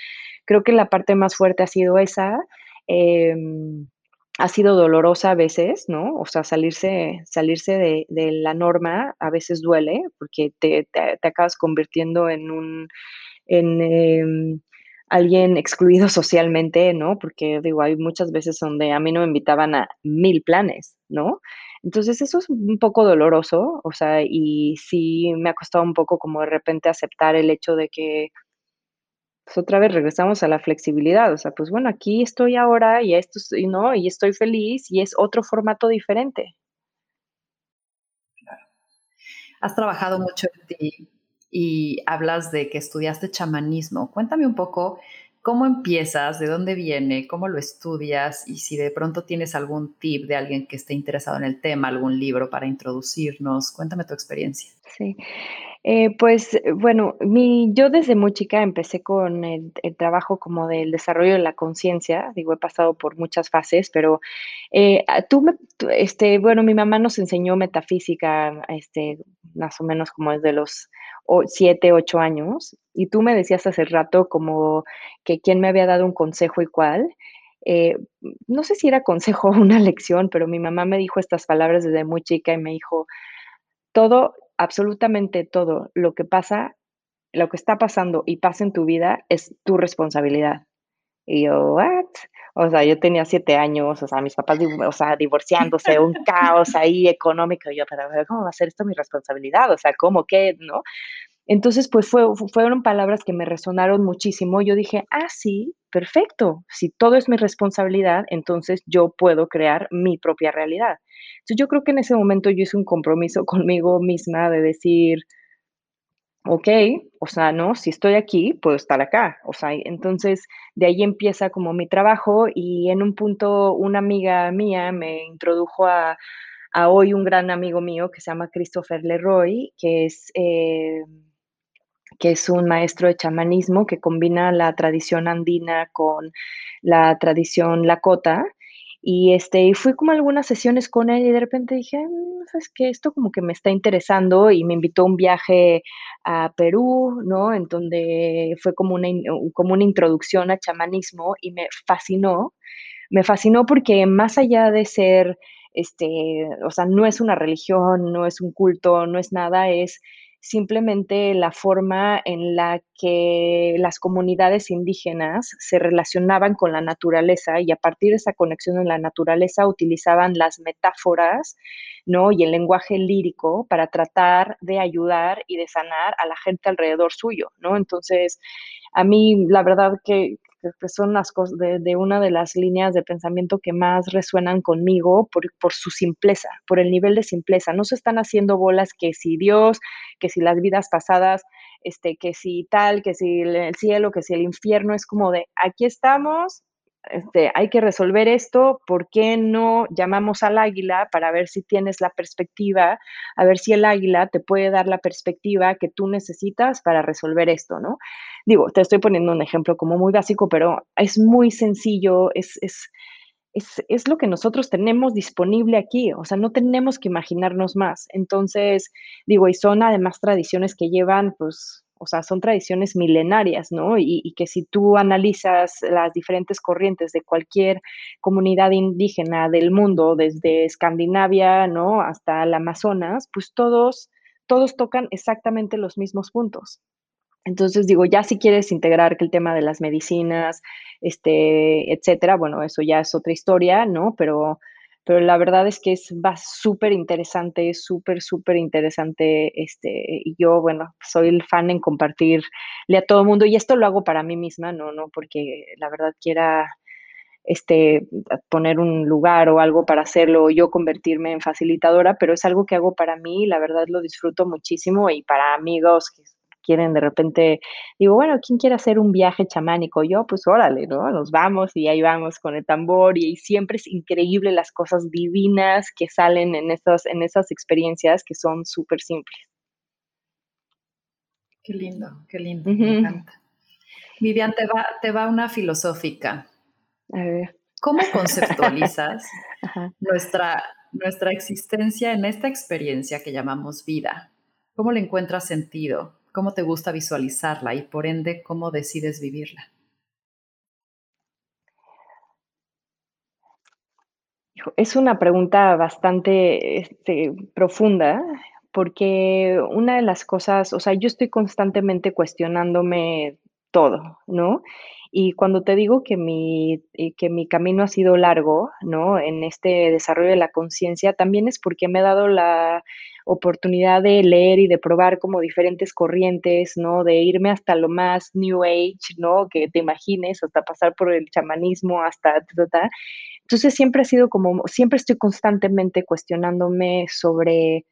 creo que la parte más fuerte ha sido esa. Eh, ha sido dolorosa a veces, ¿no? O sea, salirse, salirse de, de la norma a veces duele porque te, te, te acabas convirtiendo en un, en eh, alguien excluido [laughs] socialmente, ¿no? Porque digo, hay muchas veces donde a mí no me invitaban a mil planes, ¿no? Entonces eso es un poco doloroso, o sea, y sí me ha costado un poco como de repente aceptar el hecho de que pues otra vez regresamos a la flexibilidad, o sea, pues bueno, aquí estoy ahora y esto, ¿no? Y estoy feliz y es otro formato diferente. Claro. Has trabajado mucho en ti y hablas de que estudiaste chamanismo. Cuéntame un poco cómo empiezas, de dónde viene, cómo lo estudias y si de pronto tienes algún tip de alguien que esté interesado en el tema, algún libro para introducirnos. Cuéntame tu experiencia. Sí. Eh, pues bueno, mi, yo desde muy chica empecé con el, trabajo como del desarrollo de la conciencia, digo, he pasado por muchas fases, pero eh, tú, me, este, bueno, mi mamá nos enseñó metafísica, este, más o menos como desde los siete, ocho años, y tú me decías hace rato como que quién me había dado un consejo y cuál. Eh, no sé si era consejo o una [laughs] lección, pero mi mamá me dijo estas palabras desde muy chica y me dijo, todo absolutamente todo lo que pasa, lo que está pasando y pasa en tu vida es tu responsabilidad. Y yo, ¿what? O sea, yo tenía siete años, o sea, mis papás, o sea, divorciándose, un caos ahí económico. Y yo, pero ¿cómo va a ser esto mi responsabilidad? O sea, ¿cómo qué? ¿No? Entonces, pues fue, fueron palabras que me resonaron muchísimo. Yo dije, ah, sí, perfecto. Si todo es mi responsabilidad, entonces yo puedo crear mi propia realidad. Entonces, yo creo que en ese momento yo hice un compromiso [laughs] conmigo misma de decir, ok, o sea, no, si estoy aquí, puedo estar acá. O sea, entonces de ahí empieza como mi trabajo y en un punto una amiga mía me introdujo a, hoy un gran amigo mío que se llama Christopher Leroy, que es... Eh, que es un maestro de chamanismo que combina la tradición andina con la tradición lakota. Y, este, fui como algunas sesiones con él y de repente dije, mm, ¿sabes qué? Esto como que me está interesando y me invitó a un viaje a Perú, ¿no? En donde fue como una, como una introducción a chamanismo y me fascinó. Me fascinó porque más allá de ser, este, o sea, no es una religión, no es un culto, no es nada, es simplemente la forma en la que las comunidades indígenas se relacionaban con la naturaleza y a partir de esa conexión en la naturaleza utilizaban las metáforas, ¿no? y el lenguaje lírico para tratar de ayudar y de sanar a la gente alrededor suyo, ¿no? Entonces, a mí la verdad que que son las cosas de, una de las líneas de pensamiento que más resuenan conmigo por, por, su simpleza, por el nivel de simpleza. No se están haciendo bolas que si Dios, que si las vidas pasadas, este, que si tal, que si el cielo, que si el infierno, es como de aquí estamos, este, hay que resolver esto, ¿por qué no llamamos al águila para ver si tienes la perspectiva, a ver si el águila te puede dar la perspectiva que tú necesitas para resolver esto, ¿no? Digo, te estoy poniendo un ejemplo como muy básico, pero es muy sencillo, es, es, es, es lo que nosotros tenemos disponible aquí, o sea, no tenemos que imaginarnos más. Entonces, digo, y son además tradiciones que llevan, pues, o sea, son tradiciones milenarias, ¿no? Y, que si tú analizas las diferentes corrientes de cualquier comunidad indígena del mundo, desde Escandinavia, ¿no? Hasta el Amazonas, pues todos, todos tocan exactamente los mismos puntos. Entonces digo, ya si quieres integrar que el tema de las medicinas, este, etcétera, bueno, eso ya es otra historia, ¿no? Pero pero la verdad es que es va súper interesante, súper, súper interesante. Este, y yo, bueno, soy el fan en compartirle a todo el mundo, y esto lo hago para mí misma, no, no, porque la verdad quiera este, poner un lugar o algo para hacerlo, yo convertirme en facilitadora, pero es algo que hago para mí, la verdad lo disfruto muchísimo y para amigos que quieren de repente, digo, bueno, ¿quién quiere hacer un viaje chamánico? Yo, pues órale, ¿no? Nos vamos y ahí vamos con el tambor y, siempre es increíble las cosas divinas que salen en esas, en esas experiencias que son súper simples. Qué lindo, qué lindo, me encanta. Vivian, te va, te va una filosófica. A ver. ¿Cómo [laughs] conceptualizas nuestra, nuestra existencia en esta experiencia que llamamos vida? ¿Cómo le encuentras sentido? Cómo te gusta visualizarla y por ende cómo decides vivirla. Es una pregunta bastante este, profunda porque una de las cosas, o sea, yo estoy constantemente cuestionándome todo, ¿no? Y cuando te digo que mi, que mi camino ha sido largo, ¿no? En este desarrollo de la conciencia, también es porque me he dado la oportunidad de leer y de probar como diferentes corrientes, ¿no? De irme hasta lo más New Age, ¿no? Que te imagines, hasta pasar por el chamanismo, hasta... Entonces siempre ha sido como, siempre estoy constantemente cuestionándome sobre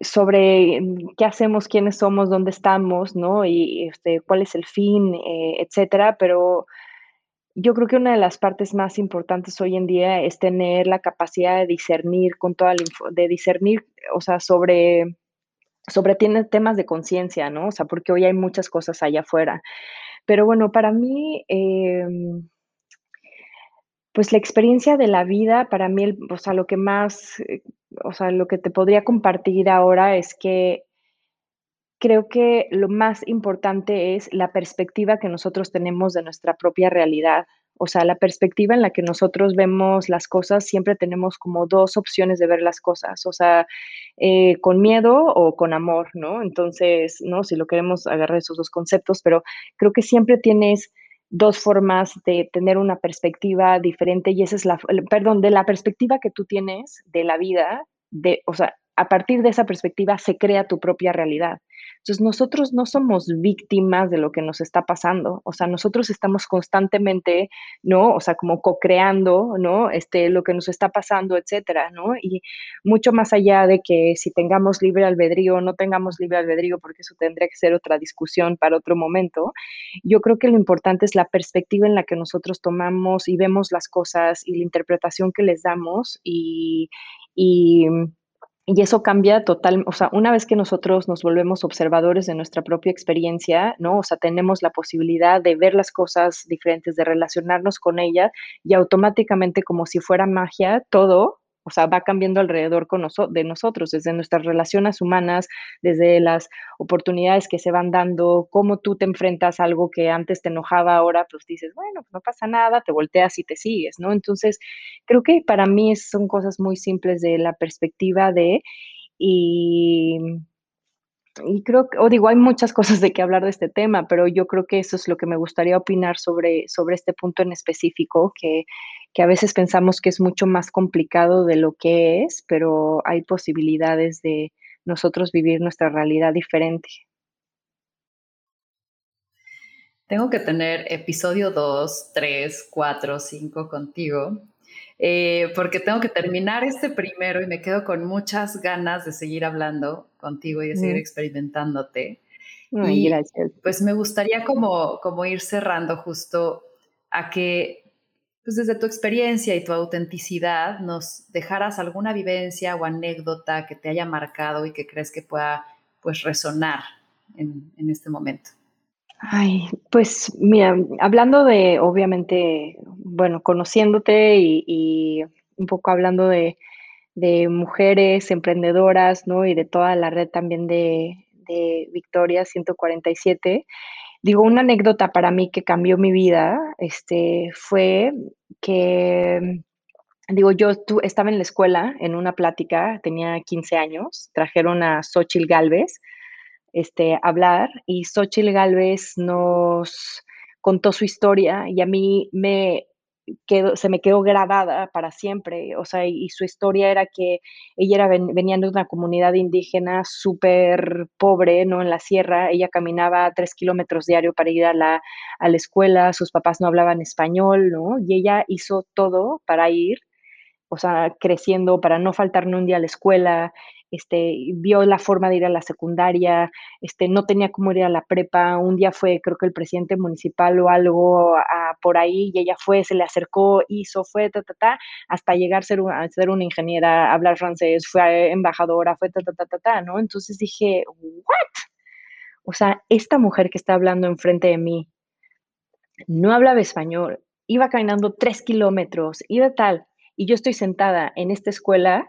sobre qué hacemos, quiénes somos, dónde estamos, ¿no? Y este, cuál es el fin, eh, etcétera. Pero yo creo que una de las partes más importantes hoy en día es tener la capacidad de discernir con toda la de discernir, o sea, sobre, sobre temas de conciencia, ¿no? O sea, porque hoy hay muchas cosas allá afuera. Pero bueno, para mí, em, pues la experiencia de la vida, para mí, o sea, lo que más, eh, o sea, lo que te podría compartir ahora es que creo que lo más importante es la perspectiva que nosotros tenemos de nuestra propia realidad. O sea, la perspectiva en la que nosotros vemos las cosas, siempre tenemos como dos opciones de ver las cosas, o sea, eh, con miedo o con amor, ¿no? Entonces, ¿no? Si lo queremos agarrar esos dos conceptos, pero creo que siempre tienes dos formas de tener una perspectiva diferente y esa es la, perdón, de la perspectiva que tú tienes de la vida, de, o sea, a partir de esa perspectiva se crea tu propia realidad. Entonces, nosotros no somos víctimas de lo que nos está pasando, o sea, nosotros estamos constantemente, ¿no? O sea, como co-creando, ¿no? Este, lo que nos está pasando, etcétera, ¿no? Y mucho más allá de que si tengamos libre albedrío o no tengamos libre albedrío, porque eso tendría que ser otra discusión para otro momento, yo creo que lo importante es la perspectiva en la que nosotros tomamos y vemos las cosas y la interpretación que les damos y, y y eso cambia total, o sea, una vez que nosotros nos volvemos observadores de nuestra propia experiencia, ¿no? O sea, tenemos la posibilidad de ver las cosas diferentes, de relacionarnos con ellas y automáticamente como si fuera magia, todo o sea, va cambiando alrededor con de nosotros, desde nuestras relaciones humanas, desde las oportunidades que se van dando, cómo tú te enfrentas a algo que antes te enojaba, ahora pues dices, bueno, pues no pasa nada, te volteas y te sigues, ¿no? Entonces, creo que para mí son cosas muy simples de la perspectiva de, y y creo que, o digo, hay muchas cosas de qué hablar de este tema, pero yo creo que eso es lo que me gustaría opinar sobre, sobre este punto en específico, que, que a veces pensamos que es mucho más complicado de lo que es, pero hay posibilidades de nosotros vivir nuestra realidad diferente. Tengo que tener episodio 2, 3, 4, 5 contigo, eh, porque tengo que terminar este primero y me quedo con muchas ganas de seguir hablando contigo y de seguir experimentándote. y gracias. Pues me gustaría como, como ir cerrando justo a que pues desde tu experiencia y tu autenticidad nos dejaras alguna vivencia o anécdota que te haya marcado y que crees que pueda pues resonar en, en este momento. Ay, pues mira, hablando de, obviamente, bueno, conociéndote y, un poco hablando de, mujeres emprendedoras, ¿no? Y de toda la red también de, de Victoria 147. Digo, una anécdota para mí que cambió mi vida, este, fue que, digo, yo estaba en la escuela en una plática, tenía 15 años, trajeron a Xochil Galvez, este, hablar y Xochitl Galvez nos contó su historia y a mí me quedó, se me quedó grabada para siempre, o sea, y, su historia era que ella era, venía de una comunidad indígena súper pobre, ¿no? En la sierra, ella caminaba tres kilómetros diario para ir a la, a la escuela, sus papás no hablaban español, ¿no? Y ella hizo todo para ir, o sea, creciendo, para no faltar ni un día a la escuela, este, vio la forma de ir a la secundaria, este, no tenía cómo ir a la prepa, un día fue, creo que el presidente municipal o algo por ahí, y ella fue, se le acercó, hizo, fue, ta, ta, ta, hasta llegar a ser, a ser una ingeniera, hablar francés, fue embajadora, fue, ta, ta, ta, ta, ta, ¿no? Entonces dije, ¿what? O sea, esta mujer que está hablando enfrente de mí no hablaba español, iba caminando tres kilómetros, iba tal, y yo estoy sentada en esta escuela,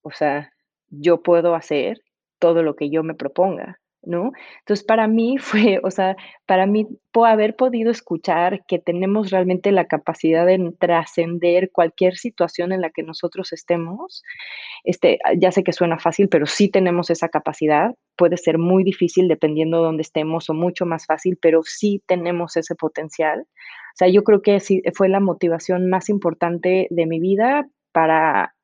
o sea, yo puedo hacer todo lo que yo me proponga, ¿no? Entonces, para mí [laughs] fue, o sea, para mí haber podido escuchar que tenemos realmente la capacidad de trascender cualquier situación en la que nosotros estemos, este, ya sé que suena fácil, pero sí tenemos esa capacidad. Puede ser muy difícil dependiendo de dónde estemos o mucho más fácil, pero sí tenemos ese potencial. O sea, yo creo que fue la motivación más importante de mi vida para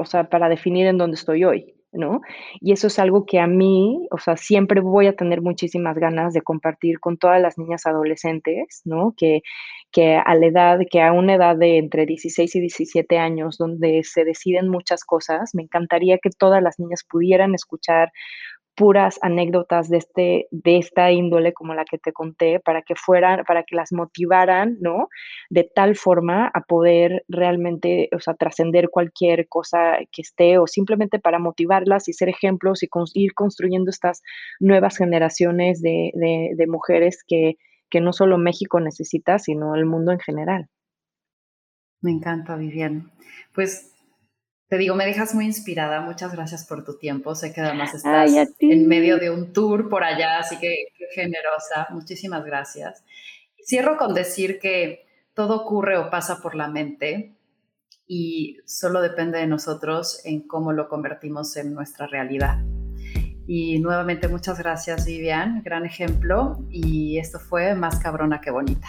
o sea, para definir en dónde estoy hoy, ¿no? Y eso es algo que a mí, o sea, siempre voy a tener muchísimas ganas de compartir con todas las niñas adolescentes, ¿no? Que, que a la edad, que a una edad de entre 16 y 17 años, donde se deciden muchas cosas, me encantaría que todas las niñas pudieran escuchar puras anécdotas de, este, de esta índole como la que te conté, para que fueran, para que las motivaran, ¿no? De tal forma a poder realmente, o sea, trascender cualquier cosa que esté o simplemente para motivarlas y ser ejemplos y ir construyendo estas nuevas generaciones de, de mujeres que, que no solo México necesita, sino el mundo en general. Me encanta, Vivian. Pues te digo, me dejas muy inspirada. Muchas gracias por tu tiempo. Sé que además estás en medio de un tour por allá, así que qué generosa. Muchísimas gracias. Cierro con decir que todo ocurre o pasa por la mente y solo depende de nosotros en cómo lo convertimos en nuestra realidad. Y nuevamente muchas gracias Vivian, gran ejemplo y esto fue más cabrona que bonita.